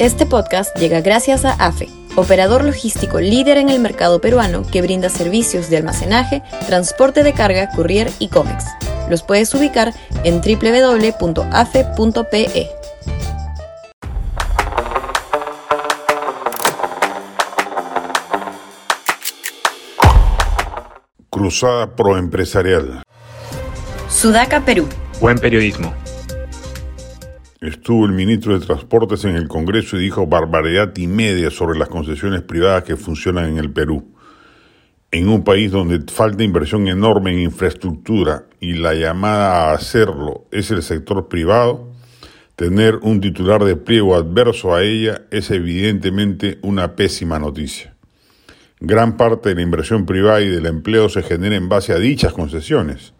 Este podcast llega gracias a AFE, operador logístico líder en el mercado peruano que brinda servicios de almacenaje, transporte de carga, courier y cómics. Los puedes ubicar en www.afe.pe. Cruzada Proempresarial. Sudaca, Perú. Buen periodismo. Estuvo el ministro de Transportes en el Congreso y dijo barbaridad y media sobre las concesiones privadas que funcionan en el Perú. En un país donde falta inversión enorme en infraestructura y la llamada a hacerlo es el sector privado, tener un titular de pliego adverso a ella es evidentemente una pésima noticia. Gran parte de la inversión privada y del empleo se genera en base a dichas concesiones.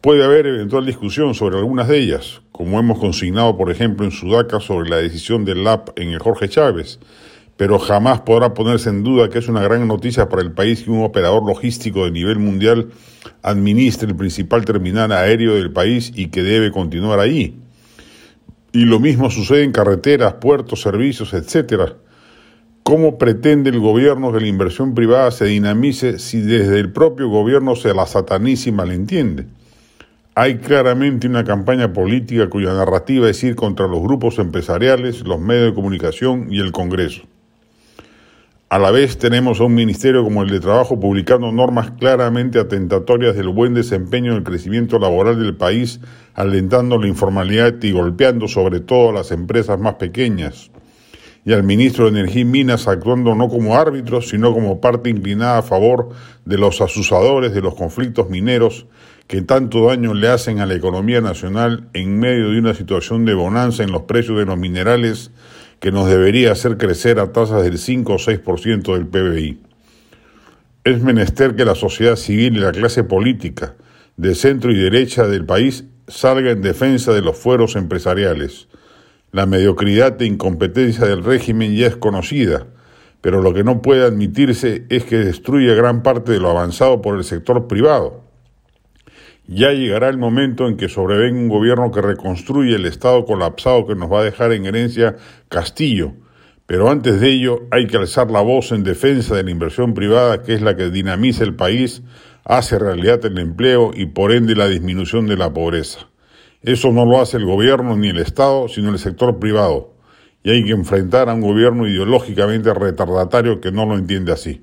Puede haber eventual discusión sobre algunas de ellas, como hemos consignado, por ejemplo, en Sudaca sobre la decisión del LAP en el Jorge Chávez, pero jamás podrá ponerse en duda que es una gran noticia para el país que un operador logístico de nivel mundial administre el principal terminal aéreo del país y que debe continuar ahí. Y lo mismo sucede en carreteras, puertos, servicios, etcétera. ¿Cómo pretende el gobierno que la inversión privada se dinamice si desde el propio gobierno se la sataniza y malentiende? Hay claramente una campaña política cuya narrativa es ir contra los grupos empresariales, los medios de comunicación y el Congreso. A la vez tenemos a un ministerio como el de Trabajo publicando normas claramente atentatorias del buen desempeño del crecimiento laboral del país, alentando la informalidad y golpeando sobre todo a las empresas más pequeñas y al ministro de Energía y Minas actuando no como árbitro, sino como parte inclinada a favor de los asusadores de los conflictos mineros que tanto daño le hacen a la economía nacional en medio de una situación de bonanza en los precios de los minerales que nos debería hacer crecer a tasas del 5 o 6% del PBI. Es menester que la sociedad civil y la clase política de centro y derecha del país salga en defensa de los fueros empresariales, la mediocridad e incompetencia del régimen ya es conocida, pero lo que no puede admitirse es que destruya gran parte de lo avanzado por el sector privado. Ya llegará el momento en que sobrevenga un gobierno que reconstruye el Estado colapsado que nos va a dejar en herencia Castillo, pero antes de ello hay que alzar la voz en defensa de la inversión privada, que es la que dinamiza el país, hace realidad el empleo y por ende la disminución de la pobreza. Eso no lo hace el gobierno ni el Estado, sino el sector privado. Y hay que enfrentar a un gobierno ideológicamente retardatario que no lo entiende así.